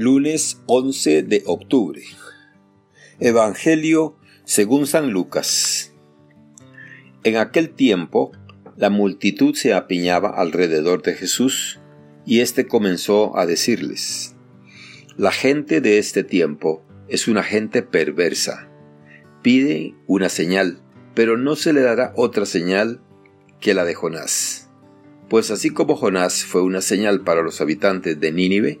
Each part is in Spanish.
Lunes 11 de octubre. Evangelio según San Lucas. En aquel tiempo, la multitud se apiñaba alrededor de Jesús, y éste comenzó a decirles, La gente de este tiempo es una gente perversa. Pide una señal, pero no se le dará otra señal que la de Jonás. Pues así como Jonás fue una señal para los habitantes de Nínive,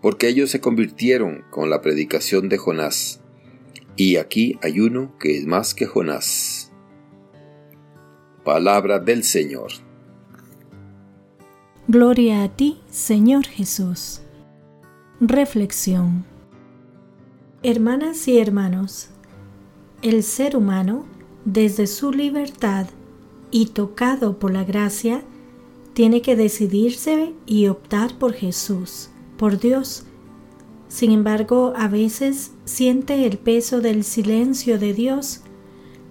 porque ellos se convirtieron con la predicación de Jonás. Y aquí hay uno que es más que Jonás. Palabra del Señor. Gloria a ti, Señor Jesús. Reflexión. Hermanas y hermanos, el ser humano, desde su libertad y tocado por la gracia, tiene que decidirse y optar por Jesús por Dios. Sin embargo, a veces siente el peso del silencio de Dios.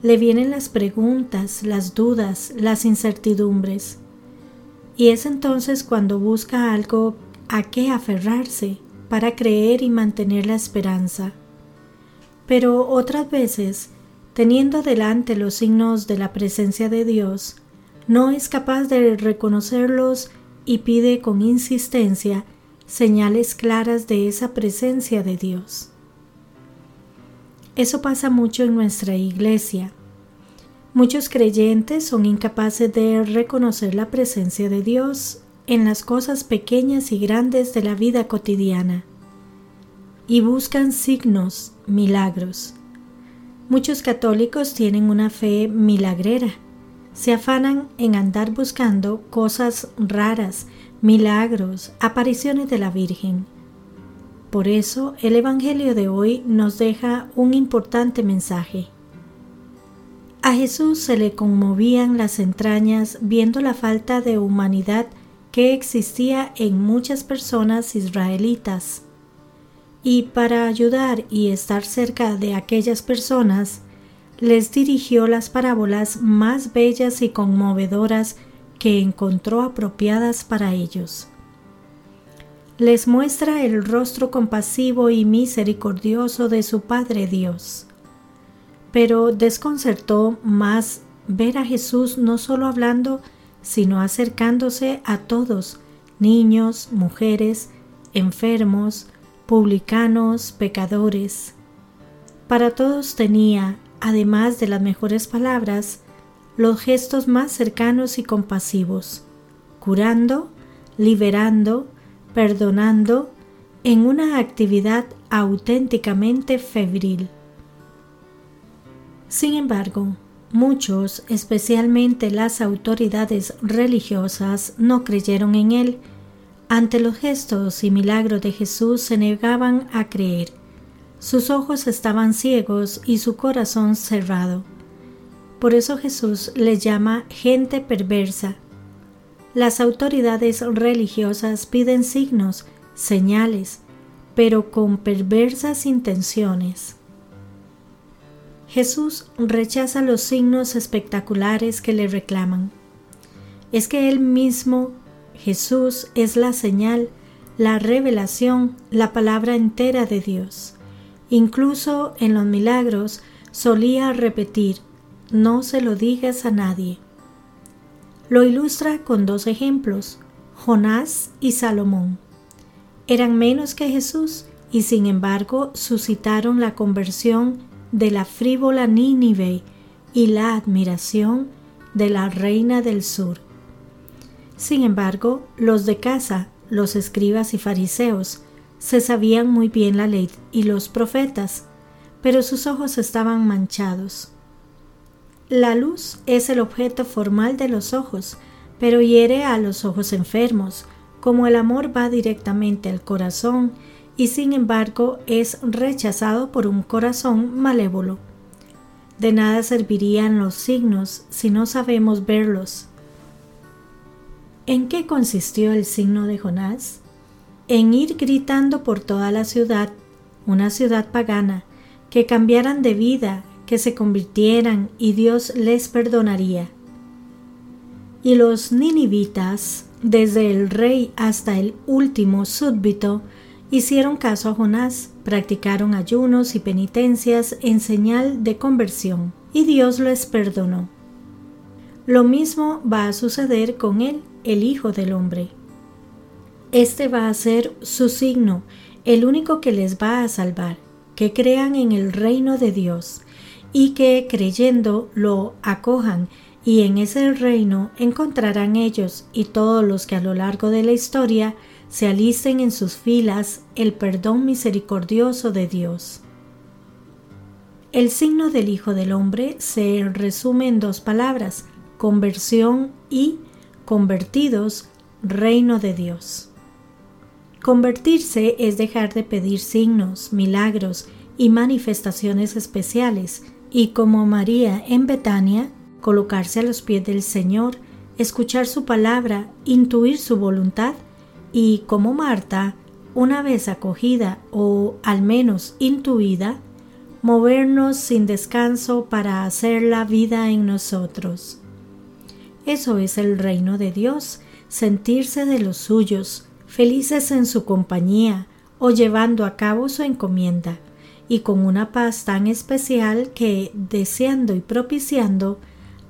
Le vienen las preguntas, las dudas, las incertidumbres. Y es entonces cuando busca algo a qué aferrarse para creer y mantener la esperanza. Pero otras veces, teniendo delante los signos de la presencia de Dios, no es capaz de reconocerlos y pide con insistencia señales claras de esa presencia de Dios. Eso pasa mucho en nuestra iglesia. Muchos creyentes son incapaces de reconocer la presencia de Dios en las cosas pequeñas y grandes de la vida cotidiana y buscan signos, milagros. Muchos católicos tienen una fe milagrera. Se afanan en andar buscando cosas raras, milagros, apariciones de la Virgen. Por eso el Evangelio de hoy nos deja un importante mensaje. A Jesús se le conmovían las entrañas viendo la falta de humanidad que existía en muchas personas israelitas. Y para ayudar y estar cerca de aquellas personas, les dirigió las parábolas más bellas y conmovedoras que encontró apropiadas para ellos. Les muestra el rostro compasivo y misericordioso de su Padre Dios. Pero desconcertó más ver a Jesús no solo hablando, sino acercándose a todos, niños, mujeres, enfermos, publicanos, pecadores. Para todos tenía, además de las mejores palabras, los gestos más cercanos y compasivos, curando, liberando, perdonando, en una actividad auténticamente febril. Sin embargo, muchos, especialmente las autoridades religiosas, no creyeron en él. Ante los gestos y milagros de Jesús se negaban a creer. Sus ojos estaban ciegos y su corazón cerrado. Por eso Jesús les llama gente perversa. Las autoridades religiosas piden signos, señales, pero con perversas intenciones. Jesús rechaza los signos espectaculares que le reclaman. Es que Él mismo, Jesús, es la señal, la revelación, la palabra entera de Dios. Incluso en los milagros solía repetir, no se lo digas a nadie. Lo ilustra con dos ejemplos, Jonás y Salomón. Eran menos que Jesús y sin embargo suscitaron la conversión de la frívola Nínive y la admiración de la reina del sur. Sin embargo, los de casa, los escribas y fariseos, se sabían muy bien la ley y los profetas, pero sus ojos estaban manchados. La luz es el objeto formal de los ojos, pero hiere a los ojos enfermos, como el amor va directamente al corazón y sin embargo es rechazado por un corazón malévolo. De nada servirían los signos si no sabemos verlos. ¿En qué consistió el signo de Jonás? En ir gritando por toda la ciudad, una ciudad pagana, que cambiaran de vida, que se convirtieran y Dios les perdonaría. Y los ninivitas, desde el rey hasta el último súbdito, hicieron caso a Jonás, practicaron ayunos y penitencias en señal de conversión, y Dios les perdonó. Lo mismo va a suceder con él, el Hijo del Hombre. Este va a ser su signo, el único que les va a salvar, que crean en el reino de Dios y que creyendo lo acojan y en ese reino encontrarán ellos y todos los que a lo largo de la historia se alisten en sus filas el perdón misericordioso de Dios. El signo del Hijo del Hombre se resume en dos palabras, conversión y convertidos, reino de Dios. Convertirse es dejar de pedir signos, milagros y manifestaciones especiales, y como María en Betania, colocarse a los pies del Señor, escuchar su palabra, intuir su voluntad y como Marta, una vez acogida o al menos intuida, movernos sin descanso para hacer la vida en nosotros. Eso es el reino de Dios, sentirse de los suyos, felices en su compañía o llevando a cabo su encomienda, y con una paz tan especial que, deseando y propiciando,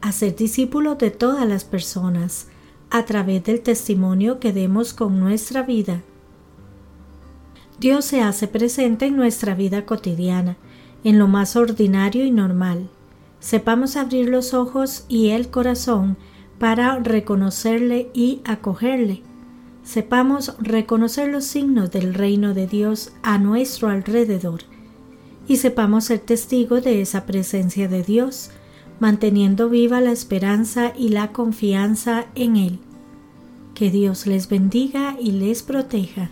hacer discípulos de todas las personas, a través del testimonio que demos con nuestra vida. Dios se hace presente en nuestra vida cotidiana, en lo más ordinario y normal. Sepamos abrir los ojos y el corazón para reconocerle y acogerle. Sepamos reconocer los signos del reino de Dios a nuestro alrededor y sepamos ser testigos de esa presencia de Dios manteniendo viva la esperanza y la confianza en Él. Que Dios les bendiga y les proteja.